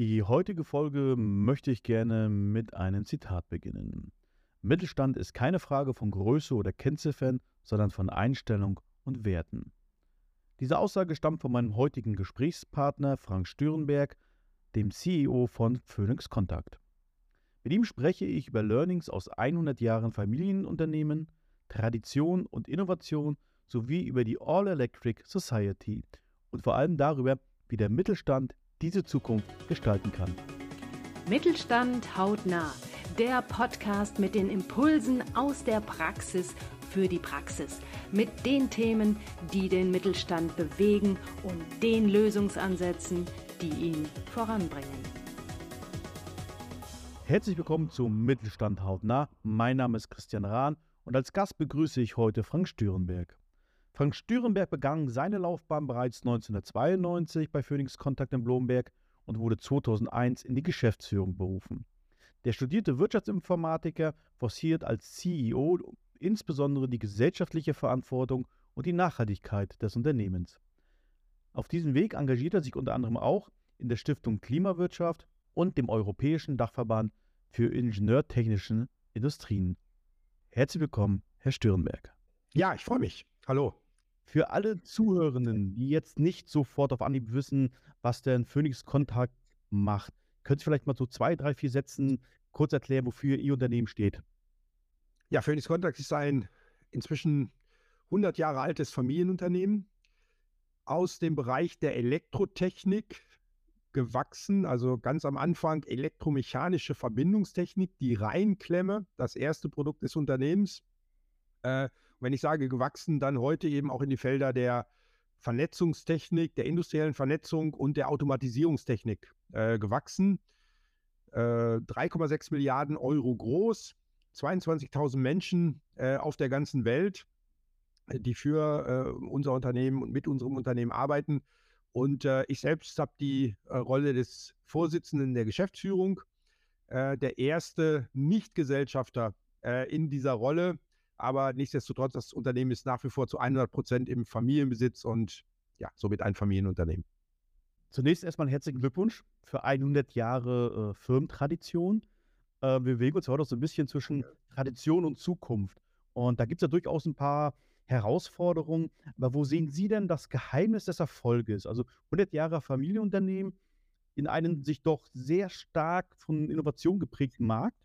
Die heutige Folge möchte ich gerne mit einem Zitat beginnen. Mittelstand ist keine Frage von Größe oder Kennziffern, sondern von Einstellung und Werten. Diese Aussage stammt von meinem heutigen Gesprächspartner Frank Stürenberg, dem CEO von Phoenix Contact. Mit ihm spreche ich über Learnings aus 100 Jahren Familienunternehmen, Tradition und Innovation sowie über die All Electric Society und vor allem darüber, wie der Mittelstand diese Zukunft gestalten kann. Mittelstand hautnah, der Podcast mit den Impulsen aus der Praxis für die Praxis, mit den Themen, die den Mittelstand bewegen und den Lösungsansätzen, die ihn voranbringen. Herzlich willkommen zum Mittelstand hautnah. Mein Name ist Christian Rahn und als Gast begrüße ich heute Frank Stürenberg. Frank Stürenberg begann seine Laufbahn bereits 1992 bei Phoenix Kontakt in Blomberg und wurde 2001 in die Geschäftsführung berufen. Der studierte Wirtschaftsinformatiker forciert als CEO insbesondere die gesellschaftliche Verantwortung und die Nachhaltigkeit des Unternehmens. Auf diesem Weg engagiert er sich unter anderem auch in der Stiftung Klimawirtschaft und dem Europäischen Dachverband für Ingenieurtechnischen Industrien. Herzlich willkommen, Herr Stürenberg. Ja, ich freue mich. Hallo. Für alle Zuhörenden, die jetzt nicht sofort auf Anhieb wissen, was der Phoenix Kontakt macht, könnt ihr vielleicht mal so zwei, drei, vier Sätzen kurz erklären, wofür Ihr Unternehmen steht? Ja, Phoenix Kontakt ist ein inzwischen 100 Jahre altes Familienunternehmen aus dem Bereich der Elektrotechnik gewachsen. Also ganz am Anfang elektromechanische Verbindungstechnik, die Reinklemme, das erste Produkt des Unternehmens. Äh, wenn ich sage gewachsen, dann heute eben auch in die Felder der Vernetzungstechnik, der industriellen Vernetzung und der Automatisierungstechnik äh, gewachsen. Äh, 3,6 Milliarden Euro groß, 22.000 Menschen äh, auf der ganzen Welt, die für äh, unser Unternehmen und mit unserem Unternehmen arbeiten. Und äh, ich selbst habe die äh, Rolle des Vorsitzenden der Geschäftsführung, der erste Nicht-Gesellschafter in dieser Rolle. Aber nichtsdestotrotz, das Unternehmen ist nach wie vor zu 100 Prozent im Familienbesitz und ja, somit ein Familienunternehmen. Zunächst erstmal herzlichen Glückwunsch für 100 Jahre äh, Firmentradition. Äh, wir bewegen uns heute so ein bisschen zwischen Tradition und Zukunft. Und da gibt es ja durchaus ein paar Herausforderungen. Aber wo sehen Sie denn das Geheimnis des Erfolges? Also 100 Jahre Familienunternehmen in einem sich doch sehr stark von Innovation geprägten Markt.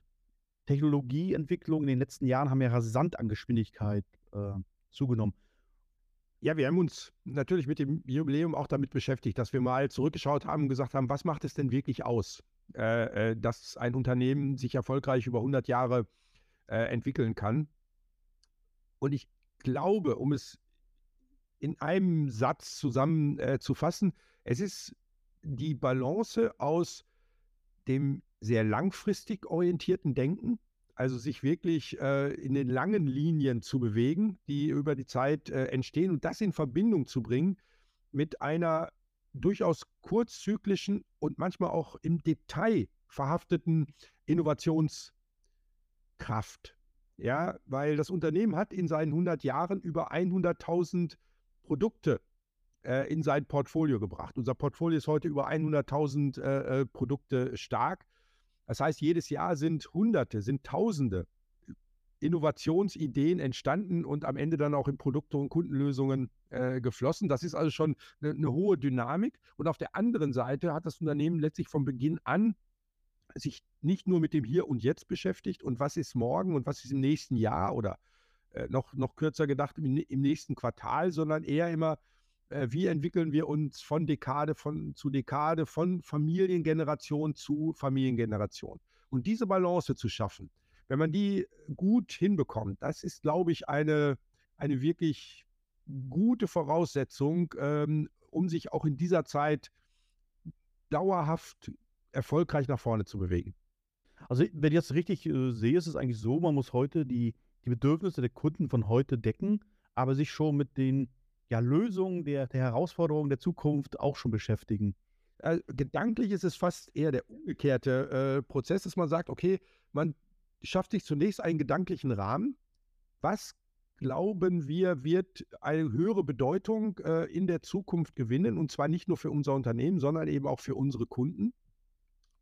Technologieentwicklung in den letzten Jahren haben ja rasant an Geschwindigkeit äh, zugenommen. Ja, wir haben uns natürlich mit dem Jubiläum auch damit beschäftigt, dass wir mal zurückgeschaut haben und gesagt haben, was macht es denn wirklich aus, äh, äh dass ein Unternehmen sich erfolgreich über 100 Jahre äh, entwickeln kann. Und ich glaube, um es in einem Satz zusammenzufassen, äh, es ist die Balance aus dem sehr langfristig orientierten Denken, also sich wirklich äh, in den langen Linien zu bewegen, die über die Zeit äh, entstehen und das in Verbindung zu bringen mit einer durchaus kurzzyklischen und manchmal auch im Detail verhafteten Innovationskraft. Ja, weil das Unternehmen hat in seinen 100 Jahren über 100.000 Produkte äh, in sein Portfolio gebracht. Unser Portfolio ist heute über 100.000 äh, äh, Produkte stark. Das heißt, jedes Jahr sind Hunderte, sind Tausende Innovationsideen entstanden und am Ende dann auch in Produkte und Kundenlösungen äh, geflossen. Das ist also schon eine, eine hohe Dynamik. Und auf der anderen Seite hat das Unternehmen letztlich von Beginn an sich nicht nur mit dem Hier und Jetzt beschäftigt und was ist morgen und was ist im nächsten Jahr oder äh, noch, noch kürzer gedacht im, im, nächsten Quartal, sondern eher immer, äh, wie entwickeln wir uns von Dekade von, zu Dekade, von Familiengeneration zu Familiengeneration. Und diese Balance zu schaffen, wenn man die gut hinbekommt, das ist, glaube ich, eine, eine wirklich gute Voraussetzung, ähm, um sich auch in dieser Zeit dauerhaft erfolgreich nach vorne zu bewegen. Also, wenn ich das richtig äh, sehe, ist es eigentlich so, man muss heute die, die Bedürfnisse der Kunden von heute decken, aber sich schon mit den ja, Lösungen der, der Herausforderungen der Zukunft auch schon beschäftigen. Also, gedanklich ist es fast eher der umgekehrte äh, Prozess, dass man sagt, okay, man schafft sich zunächst einen gedanklichen Rahmen. Was glauben wir, wird eine höhere Bedeutung äh, in der Zukunft gewinnen und zwar nicht nur für unser Unternehmen, sondern eben auch für unsere Kunden.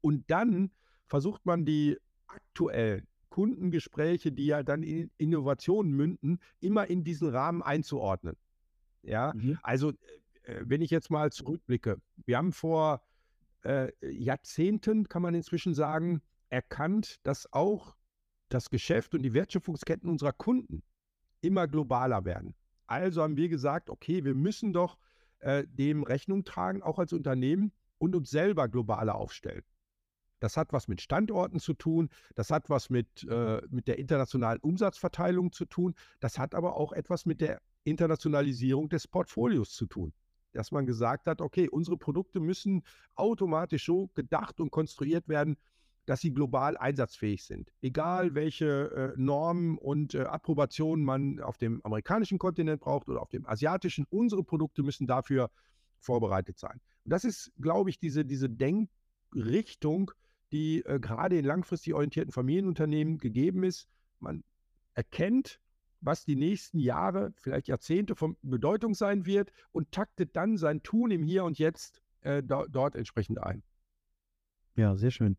Und dann versucht man die aktuellen Kundengespräche, die ja dann in Innovationen münden, immer in diesen Rahmen einzuordnen. Ja, mhm. also äh, wenn ich jetzt mal zurückblicke, wir haben vor äh, Jahrzehnten, kann man inzwischen sagen, erkannt, dass auch das Geschäft und die Wertschöpfungsketten unserer Kunden immer globaler werden. Also haben wir gesagt, okay, wir müssen doch äh, dem Rechnung tragen, auch als Unternehmen und uns selber globaler aufstellen. Das hat was mit Standorten zu tun, das hat was mit, äh, mit der internationalen Umsatzverteilung zu tun, das hat aber auch etwas mit der Internationalisierung des Portfolios zu tun. Dass man gesagt hat, okay, unsere Produkte müssen automatisch so gedacht und konstruiert werden, dass sie global einsatzfähig sind. Egal welche äh, Normen und äh, Approbationen man auf dem amerikanischen Kontinent braucht oder auf dem asiatischen, unsere Produkte müssen dafür vorbereitet sein. Und das ist, glaube ich, diese, diese Denkrichtung, die äh, gerade in langfristig orientierten Familienunternehmen gegeben ist. Man erkennt, was die nächsten Jahre, vielleicht Jahrzehnte von Bedeutung sein wird und taktet dann sein Tun im Hier und Jetzt äh, do dort entsprechend ein. Ja, sehr schön.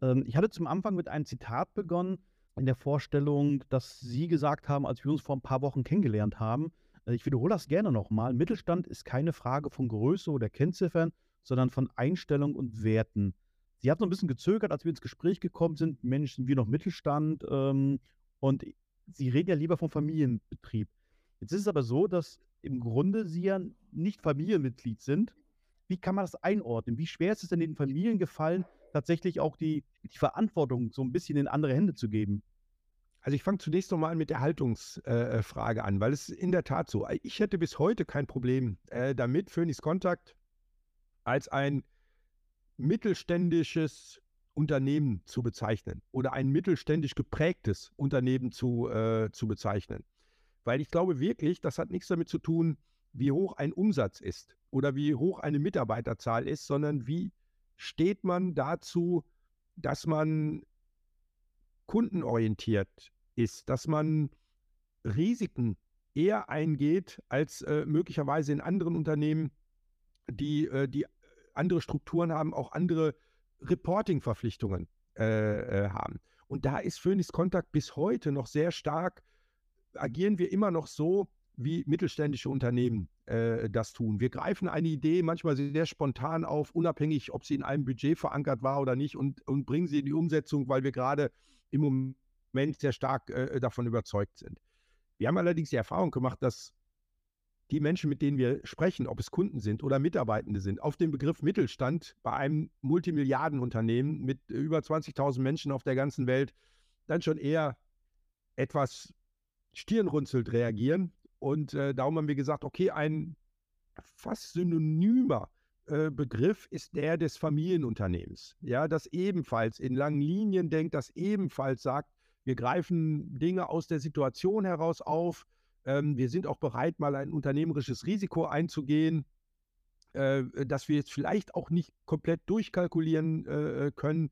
Ähm, ich hatte zum Anfang mit einem Zitat begonnen, in der Vorstellung, dass Sie gesagt haben, als wir uns vor ein paar Wochen kennengelernt haben. Äh, ich wiederhole das gerne nochmal. Mittelstand ist keine Frage von Größe oder Kennziffern, sondern von Einstellung und Werten. Sie hat so ein bisschen gezögert, als wir ins Gespräch gekommen sind. Mensch, sind wir noch Mittelstand? Ähm, und Sie reden ja lieber vom Familienbetrieb. Jetzt ist es aber so, dass im Grunde Sie ja nicht Familienmitglied sind. Wie kann man das einordnen? Wie schwer ist es denn den Familien gefallen, tatsächlich auch die, die Verantwortung so ein bisschen in andere Hände zu geben? Also ich fange zunächst nochmal mit der Haltungsfrage äh, an, weil es ist in der Tat so. Ich hätte bis heute kein Problem äh, damit, Phoenix Contact als ein mittelständisches Unternehmen zu bezeichnen oder ein mittelständisch geprägtes Unternehmen zu, äh, zu bezeichnen. Weil ich glaube wirklich, das hat nichts damit zu tun, wie hoch ein Umsatz ist oder wie hoch eine Mitarbeiterzahl ist, sondern wie steht man dazu, dass man kundenorientiert ist, dass man Risiken eher eingeht als äh, möglicherweise in anderen Unternehmen, die, äh, die andere Strukturen haben, auch andere Reporting-Verpflichtungen äh, äh, haben. Und da ist Phoenix Contact bis heute noch sehr stark, agieren wir immer noch so, wie mittelständische Unternehmen äh, das tun. Wir greifen eine Idee manchmal sehr spontan auf, unabhängig, ob sie in einem Budget verankert war oder nicht, und, und bringen sie in die Umsetzung, weil wir gerade im Moment sehr stark äh, davon überzeugt sind. Wir haben allerdings die Erfahrung gemacht, dass die Menschen, mit denen wir sprechen, ob es Kunden sind oder Mitarbeitende sind, auf den Begriff Mittelstand bei einem Multimilliardenunternehmen mit über 20.000 Menschen auf der ganzen Welt dann schon eher etwas stirnrunzelt reagieren. Und äh, darum haben wir gesagt, okay, ein fast synonymer äh, Begriff ist der des Familienunternehmens. Ja, das ebenfalls in langen Linien denkt, das ebenfalls sagt, wir greifen Dinge aus der Situation heraus auf, ähm, wir sind auch bereit, mal ein unternehmerisches Risiko einzugehen, äh, das wir jetzt vielleicht auch nicht komplett durchkalkulieren äh, äh können.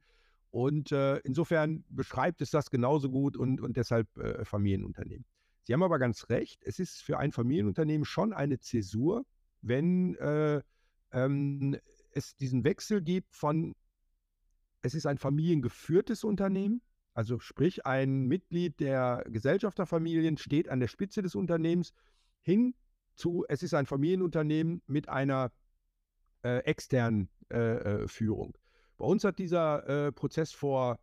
Und äh, insofern beschreibt es das genauso gut und, und deshalb äh, Familienunternehmen. Sie haben aber ganz recht, es ist für ein Familienunternehmen schon eine Zäsur, wenn äh, ähm, es diesen Wechsel gibt von, es ist ein familiengeführtes Unternehmen, also sprich, ein Mitglied der Gesellschafterfamilien steht an der Spitze des Unternehmens hin zu, es ist ein Familienunternehmen mit einer äh, externen äh, äh Führung. Bei uns hat dieser äh, Prozess vor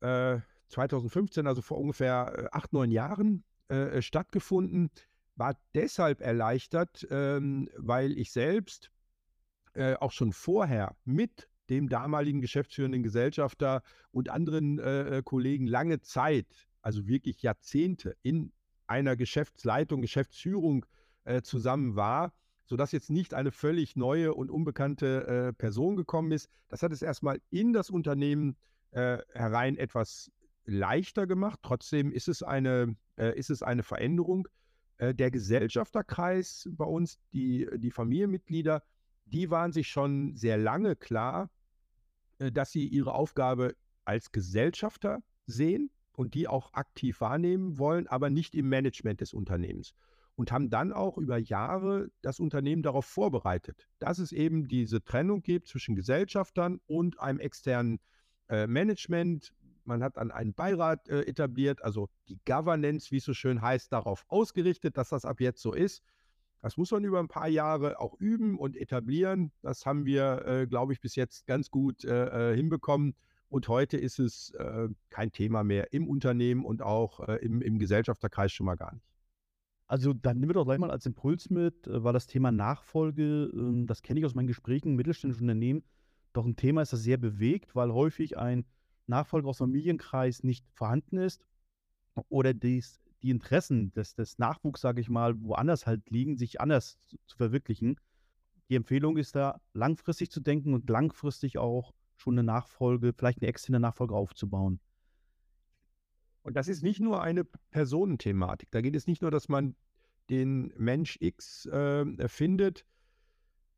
2015, äh, also vor ungefähr äh, acht, neun Jahren stattgefunden, war deshalb erleichtert, ähm, weil ich selbst auch schon vorher mit dem damaligen geschäftsführenden Gesellschafter und anderen äh, äh, Kollegen lange Zeit, also wirklich Jahrzehnte in einer Geschäftsleitung, Geschäftsführung äh, zusammen war, sodass jetzt nicht eine völlig neue und unbekannte äh, Person gekommen ist. Das hat es erstmal in das Unternehmen äh, herein etwas leichter gemacht. Trotzdem ist es eine, äh, ist es eine Veränderung. der Gesellschafterkreis bei uns, die, die Familienmitglieder, die waren sich schon sehr lange klar, dass sie ihre Aufgabe als Gesellschafter sehen und die auch aktiv wahrnehmen wollen, aber nicht im Management des Unternehmens. und haben dann auch über Jahre das Unternehmen darauf vorbereitet, dass es eben diese Trennung gibt zwischen Gesellschaftern und einem externen äh, Management. Man hat dann einen Beirat äh, etabliert, also die Governance, wie es so schön heißt, darauf ausgerichtet, dass das ab jetzt so ist. Das muss man über ein paar Jahre auch üben und etablieren. Das haben wir, äh, glaube ich, bis jetzt ganz gut äh, äh, hinbekommen. Und heute ist es äh, kein Thema mehr im Unternehmen und auch äh, im, im Gesellschafterkreis schon mal gar nicht. Also dann nehmen wir doch gleich mal als Impuls mit, äh, weil das Thema Nachfolge, ähm, das kenne ich aus meinen Gesprächen in mittelständischen Unternehmen, doch ein Thema ist, das sehr bewegt, weil häufig ein Nachfolger aus Familienkreis nicht vorhanden ist oder dies die Interessen des, des Nachwuchs, sage ich mal, woanders halt liegen, sich anders zu, zu verwirklichen. Die Empfehlung ist da, langfristig zu denken und langfristig auch schon eine Nachfolge, vielleicht eine externe Nachfolge aufzubauen. Und das ist nicht nur eine Personenthematik. Da geht es nicht nur, dass man den Mensch X äh, findet,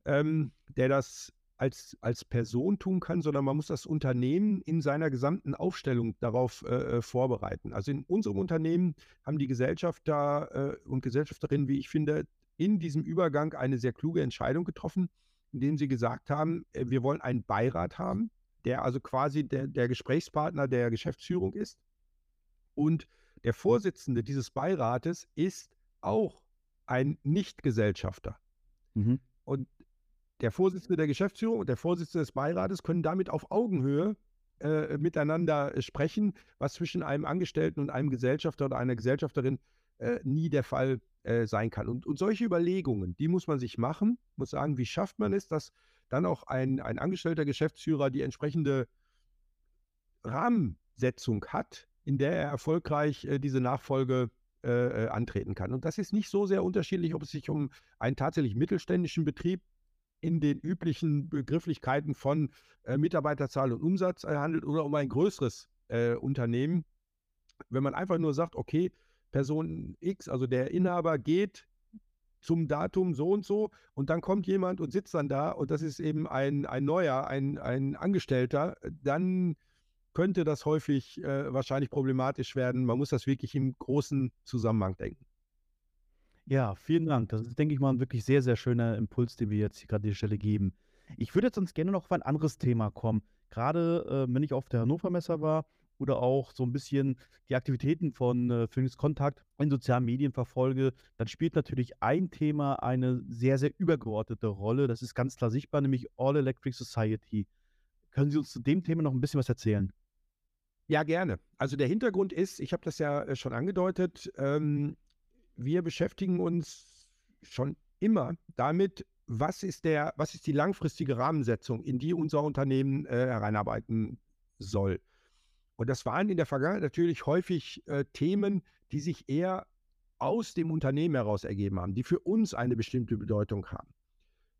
ähm, der das als, als Person tun kann, sondern man muss das Unternehmen in seiner gesamten Aufstellung darauf äh, äh vorbereiten. Also in unserem Unternehmen haben die Gesellschafter äh, und Gesellschafterinnen, wie ich finde, in diesem Übergang eine sehr kluge Entscheidung getroffen, indem sie gesagt haben, äh, wir wollen einen Beirat haben, der also quasi der, der Gesprächspartner der Geschäftsführung ist. Und der Vorsitzende dieses Beirates ist auch ein Nichtgesellschafter. Mhm. Und der Vorsitzende der Geschäftsführung und der Vorsitzende des Beirates können damit auf Augenhöhe äh, miteinander äh, sprechen, was zwischen einem Angestellten und einem Gesellschafter oder einer Gesellschafterin äh, nie der Fall äh, sein kann. Und, und, solche Überlegungen, die muss man sich machen, muss sagen, wie schafft man es, dass dann auch ein, ein angestellter Geschäftsführer die entsprechende Rahmensetzung hat, in der er erfolgreich äh, diese Nachfolge äh, antreten kann. Und das ist nicht so sehr unterschiedlich, ob es sich um einen tatsächlich mittelständischen Betrieb in den üblichen Begrifflichkeiten von äh, Mitarbeiterzahl und Umsatz äh, handelt oder um ein größeres äh, Unternehmen. Wenn man einfach nur sagt, okay, Person X, also der Inhaber geht zum Datum so und so und dann kommt jemand und sitzt dann da und das ist eben ein, ein neuer, ein, ein Angestellter, dann könnte das häufig äh, wahrscheinlich problematisch werden. Man muss das wirklich im großen Zusammenhang denken. Ja, vielen Dank. Das ist, denke ich mal, ein wirklich sehr, sehr schöner Impuls, den wir jetzt hier gerade an die Stelle geben. Ich würde jetzt sonst gerne noch auf ein anderes Thema kommen. Gerade äh, wenn ich auf der Hannover Messer war oder auch so ein bisschen die Aktivitäten von äh, Phoenix Kontakt in sozialen Medien verfolge, dann spielt natürlich ein Thema eine sehr, sehr übergeordnete Rolle. Das ist ganz klar sichtbar, nämlich All Electric Society. Können Sie uns zu dem Thema noch ein bisschen was erzählen? Ja, gerne. Also der Hintergrund ist, ich habe das ja äh, schon angedeutet, ähm, wir beschäftigen uns schon immer damit, was ist, der, was ist die langfristige Rahmensetzung, in die unser Unternehmen äh, hereinarbeiten soll. Und das waren in der Vergangenheit natürlich häufig äh, Themen, die sich eher aus dem Unternehmen heraus ergeben haben, die für uns eine bestimmte Bedeutung haben.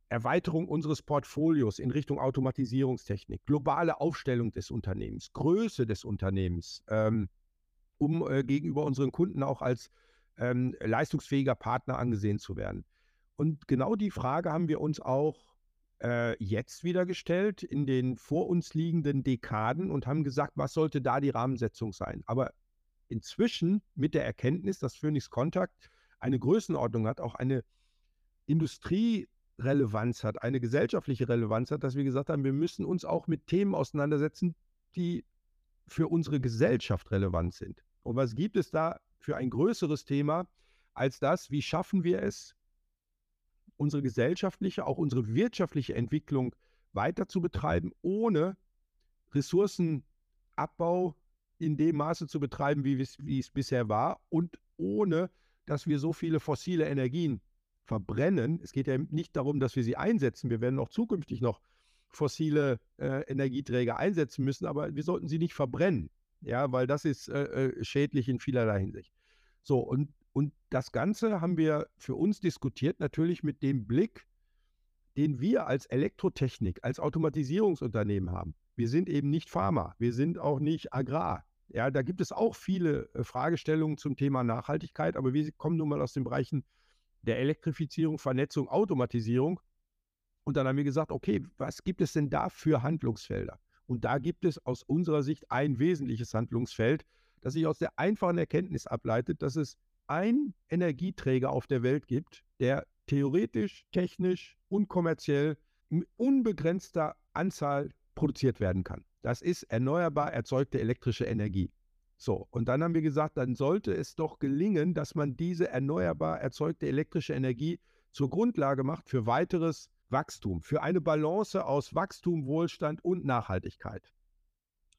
Erweiterung unseres Portfolios in Richtung Automatisierungstechnik, globale Aufstellung des Unternehmens, Größe des Unternehmens, ähm, um äh, gegenüber unseren Kunden auch als ähm, leistungsfähiger Partner angesehen zu werden. Und genau die Frage haben wir uns auch äh, jetzt wieder gestellt in den vor uns liegenden Dekaden und haben gesagt, was sollte da die Rahmensetzung sein? Aber inzwischen mit der Erkenntnis, dass Phoenix Contact eine Größenordnung hat, auch eine Industrierelevanz hat, eine gesellschaftliche Relevanz hat, dass wir gesagt haben, wir müssen uns auch mit Themen auseinandersetzen, die für unsere Gesellschaft relevant sind. Und was gibt es da für ein größeres Thema als das, wie schaffen wir es, unsere gesellschaftliche, auch unsere wirtschaftliche Entwicklung weiter zu betreiben, ohne Ressourcenabbau in dem Maße zu betreiben, wie es, wie es bisher war und ohne, dass wir so viele fossile Energien verbrennen. Es geht ja nicht darum, dass wir sie einsetzen. Wir werden auch zukünftig noch fossile äh, Energieträger einsetzen müssen, aber wir sollten sie nicht verbrennen ja, weil das ist äh, äh, schädlich in vielerlei Hinsicht. So, und, und das Ganze haben wir für uns diskutiert, natürlich mit dem Blick, den wir als Elektrotechnik, als Automatisierungsunternehmen haben. Wir sind eben nicht Pharma, wir sind auch nicht Agrar. Ja, da gibt es auch viele äh, Fragestellungen zum Thema Nachhaltigkeit, aber wir kommen nun mal aus den Bereichen der Elektrifizierung, Vernetzung, Automatisierung. Und dann haben wir gesagt, okay, was gibt es denn da für Handlungsfelder? Und da gibt es aus unserer Sicht ein wesentliches Handlungsfeld, das sich aus der einfachen Erkenntnis ableitet, dass es einen Energieträger auf der Welt gibt, der theoretisch, technisch und kommerziell in unbegrenzter Anzahl produziert werden kann. Das ist erneuerbar erzeugte elektrische Energie. So, und dann haben wir gesagt, dann sollte es doch gelingen, dass man diese erneuerbar erzeugte elektrische Energie zur Grundlage macht für weiteres Wachstum, für eine Balance aus Wachstum, Wohlstand und Nachhaltigkeit.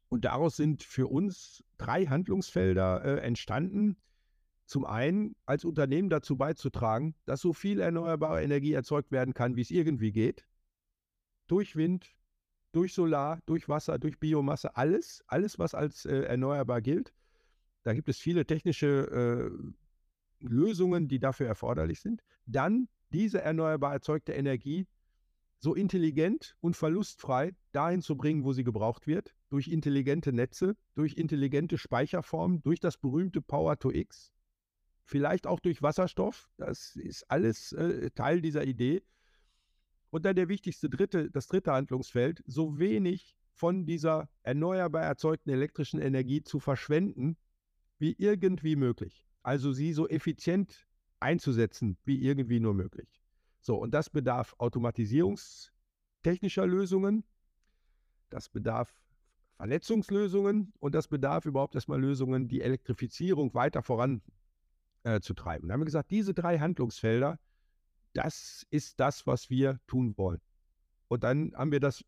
Und daraus sind für uns drei Handlungsfelder äh, entstanden. Zum einen als Unternehmen dazu beizutragen, dass so viel erneuerbare Energie erzeugt werden kann, wie es irgendwie geht. Durch Wind, durch Solar, durch Wasser, durch Biomasse, alles, alles, was als äh, erneuerbar gilt. Da gibt es viele technische äh, Lösungen, die dafür erforderlich sind. Dann diese erneuerbar erzeugte Energie so intelligent und verlustfrei dahin zu bringen, wo sie gebraucht wird, durch intelligente Netze, durch intelligente Speicherformen, durch das berühmte Power to X, vielleicht auch durch Wasserstoff. Das ist alles äh, Teil dieser Idee. Und dann der wichtigste dritte, das dritte Handlungsfeld, so wenig von dieser erneuerbar erzeugten elektrischen Energie zu verschwenden, wie irgendwie möglich. Also sie so effizient einzusetzen, wie irgendwie nur möglich. So, und das bedarf automatisierungstechnischer Lösungen, das bedarf Vernetzungslösungen und das bedarf überhaupt erstmal Lösungen, die Elektrifizierung weiter voranzutreiben. Äh, da haben wir gesagt, diese drei Handlungsfelder, das ist das, was wir tun wollen. Und dann haben wir das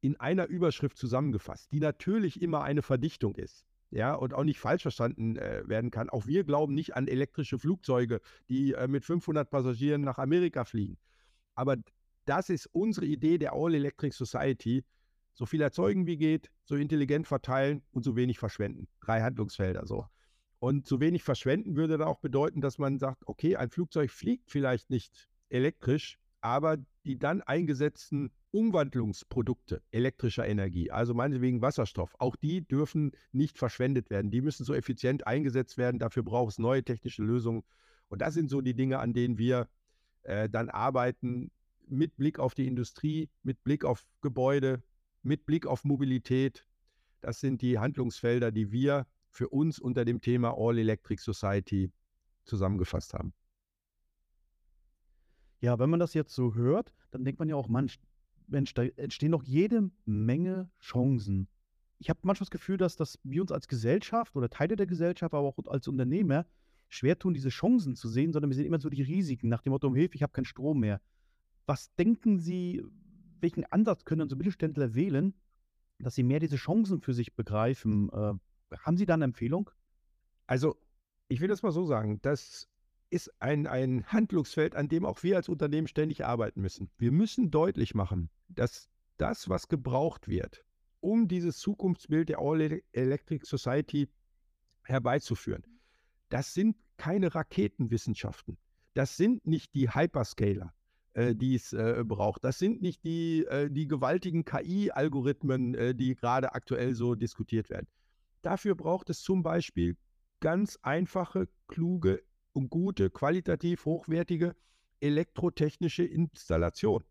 in einer Überschrift zusammengefasst, die natürlich immer eine Verdichtung ist ja, und auch nicht falsch verstanden äh, werden kann. Auch wir glauben nicht an elektrische Flugzeuge, die äh, mit 500 Passagieren nach Amerika fliegen. Aber das ist unsere Idee der All-Electric Society. So viel erzeugen wie geht, so intelligent verteilen und so wenig verschwenden. Drei Handlungsfelder so. Und so wenig verschwenden würde dann auch bedeuten, dass man sagt, okay, ein Flugzeug fliegt vielleicht nicht elektrisch, aber die dann eingesetzten Umwandlungsprodukte elektrischer Energie, also meinetwegen Wasserstoff, auch die dürfen nicht verschwendet werden. Die müssen so effizient eingesetzt werden. Dafür braucht es neue technische Lösungen. Und das sind so die Dinge, an denen wir äh, dann arbeiten, mit Blick auf die Industrie, mit Blick auf Gebäude, mit Blick auf Mobilität. Das sind die Handlungsfelder, die wir für uns unter dem Thema All Electric Society zusammengefasst haben. Ja, wenn man das jetzt so hört, dann denkt man ja auch, Mensch, Mensch da entstehen doch jede Menge Chancen. Ich habe manchmal das Gefühl, dass, dass wir uns als Gesellschaft oder Teile der Gesellschaft, aber auch als Unternehmer schwer tun, diese Chancen zu sehen, sondern wir sehen immer so die Risiken nach dem Motto, um Hilfe, ich habe keinen Strom mehr. Was denken Sie, welchen Ansatz können unsere Mittelständler wählen, dass sie mehr diese Chancen für sich begreifen? Äh, haben Sie da eine Empfehlung? Also, ich will das mal so sagen, dass ist ein, ein Handlungsfeld, an dem auch wir als Unternehmen ständig arbeiten müssen. Wir müssen deutlich machen, dass das, was gebraucht wird, um dieses Zukunftsbild der All Electric Society herbeizuführen, das sind keine Raketenwissenschaften. Das sind nicht die Hyperscaler, äh, die es äh, braucht. Das sind nicht die, äh, die gewaltigen KI-Algorithmen, äh, die gerade aktuell so diskutiert werden. Dafür braucht es zum Beispiel ganz einfache, kluge und gute, qualitativ hochwertige elektrotechnische Installation.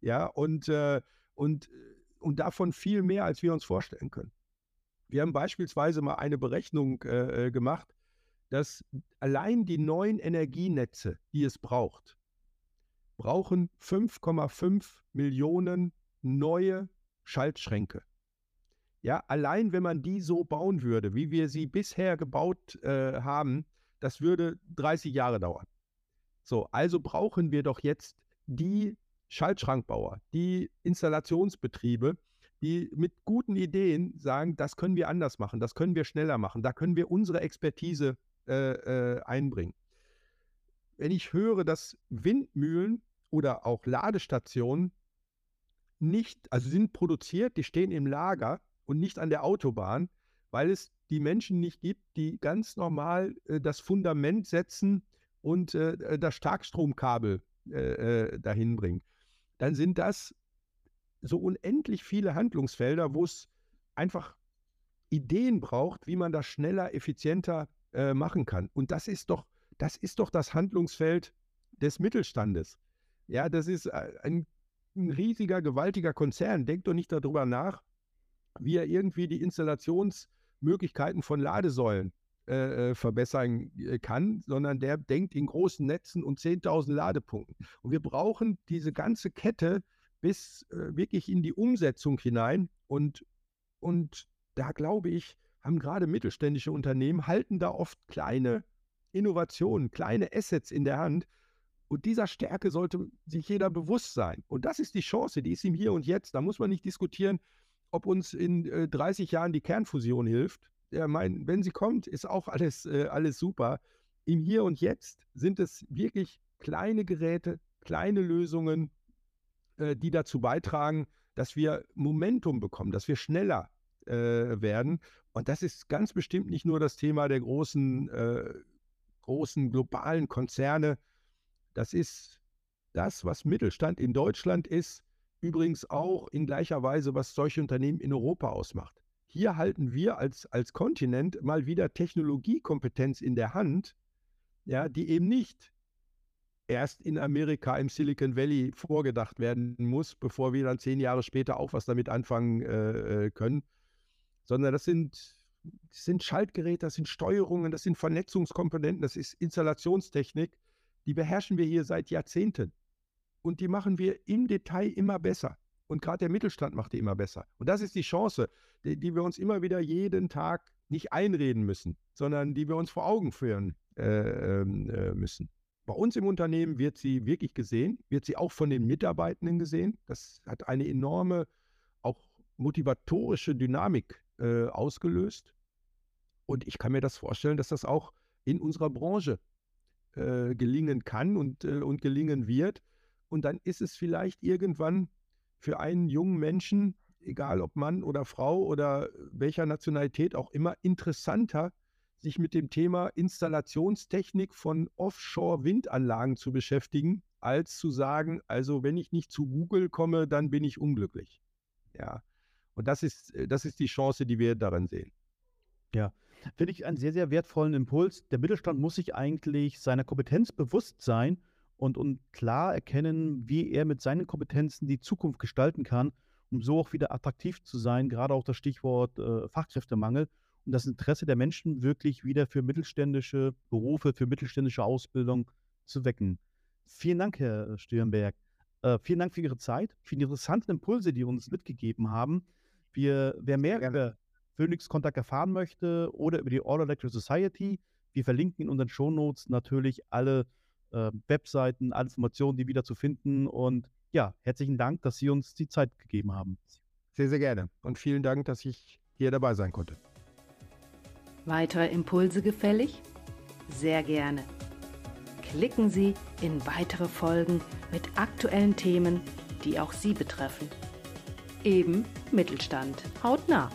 Ja, und, äh, und, und davon viel mehr, als wir uns vorstellen können. Wir haben beispielsweise mal eine Berechnung gemacht, dass allein die neuen Energienetze, die es braucht, brauchen 5,5 Millionen neue Schaltschränke. Ja, allein wenn man die so bauen würde, wie wir sie bisher gebaut äh, haben, das würde 30 Jahre dauern. So, also brauchen wir doch jetzt die Schaltschrankbauer, die Installationsbetriebe, die mit guten Ideen sagen, das können wir anders machen, das können wir schneller machen, da können wir unsere Expertise äh, äh, einbringen. Wenn ich höre, dass Windmühlen oder auch Ladestationen nicht, also sind produziert, die stehen im Lager und nicht an der Autobahn, weil es die Menschen nicht gibt, die ganz normal äh, das Fundament setzen und äh, das Starkstromkabel äh, äh, dahin bringen, dann sind das so unendlich viele Handlungsfelder, wo es einfach Ideen braucht, wie man das schneller, effizienter äh, machen kann. Und das ist doch, das ist doch das Handlungsfeld des Mittelstandes. Ja, das ist ein, ein riesiger, gewaltiger Konzern. Denkt doch nicht darüber nach, wie er irgendwie die Installations- Möglichkeiten von Ladesäulen äh, äh verbessern äh, kann, sondern der denkt in großen Netzen und 10.000 Ladepunkten. Und wir brauchen diese ganze Kette bis äh, wirklich in die Umsetzung hinein. Und, und da glaube ich, haben gerade mittelständische Unternehmen, halten da oft kleine Innovationen, kleine Assets in der Hand. Und dieser Stärke sollte sich jeder bewusst sein. Und das ist die Chance, die ist ihm hier und jetzt. Da muss man nicht diskutieren, ob uns in äh, 30 Jahren die Kernfusion hilft. Ja, mein, wenn sie kommt, ist auch alles, äh, alles super. Im Hier und Jetzt sind es wirklich kleine Geräte, kleine Lösungen, äh, die dazu beitragen, dass wir Momentum bekommen, dass wir schneller äh, werden. Und das ist ganz bestimmt nicht nur das Thema der großen, äh, großen globalen Konzerne. Das ist das, was Mittelstand in Deutschland ist, übrigens auch in gleicher Weise, was solche Unternehmen in Europa ausmacht. Hier halten wir als, als Kontinent mal wieder Technologiekompetenz in der Hand, ja, die eben nicht erst in Amerika im Silicon Valley vorgedacht werden muss, bevor wir dann zehn Jahre später auch was damit anfangen äh, äh können, sondern das sind, das sind Schaltgeräte, das sind Steuerungen, das sind Vernetzungskomponenten, das ist Installationstechnik, die beherrschen wir hier seit Jahrzehnten und die machen wir im Detail immer besser. Und gerade der Mittelstand macht die immer besser. Und das ist die Chance, die, die, wir uns immer wieder jeden Tag nicht einreden müssen, sondern die wir uns vor Augen führen äh, ähm, äh, müssen. Bei uns im Unternehmen wird sie wirklich gesehen, wird sie auch von den Mitarbeitenden gesehen. Das hat eine enorme, auch motivatorische Dynamik äh, ausgelöst. Und ich kann mir das vorstellen, dass das auch in unserer Branche äh, gelingen kann und, äh, und gelingen wird. Und dann ist es vielleicht irgendwann für einen jungen Menschen, egal ob Mann oder Frau oder welcher Nationalität auch immer, interessanter, sich mit dem Thema Installationstechnik von Offshore-Windanlagen zu beschäftigen, als zu sagen, also wenn ich nicht zu Google komme, dann bin ich unglücklich. Ja. Und das ist, äh, das ist die Chance, die wir darin sehen. Ja, finde ich einen sehr, sehr wertvollen Impuls. Der Mittelstand muss sich eigentlich seiner Kompetenz bewusst sein und, und klar erkennen, wie er mit seinen Kompetenzen die Zukunft gestalten kann, um so auch wieder attraktiv zu sein. Gerade auch das Stichwort äh, Fachkräftemangel und das Interesse der Menschen wirklich wieder für mittelständische Berufe, für mittelständische Ausbildung zu wecken. Vielen Dank, Herr Stirnberg. Äh, vielen Dank für Ihre Zeit, für die interessanten Impulse, die Sie uns mitgegeben haben. Wir, wer mehr über Phoenix Kontakt erfahren möchte oder über die All Electric Society, wir verlinken in unseren Shownotes natürlich alle äh, Webseiten, alle Informationen, die wieder zu finden. Und ja, herzlichen Dank, dass Sie uns die Zeit gegeben haben. Sehr, sehr gerne. Und vielen Dank, dass ich hier dabei sein konnte. Weitere Impulse gefällig? Sehr gerne. Klicken Sie in weitere Folgen mit aktuellen Themen, die auch Sie betreffen. Eben Mittelstand hautnah.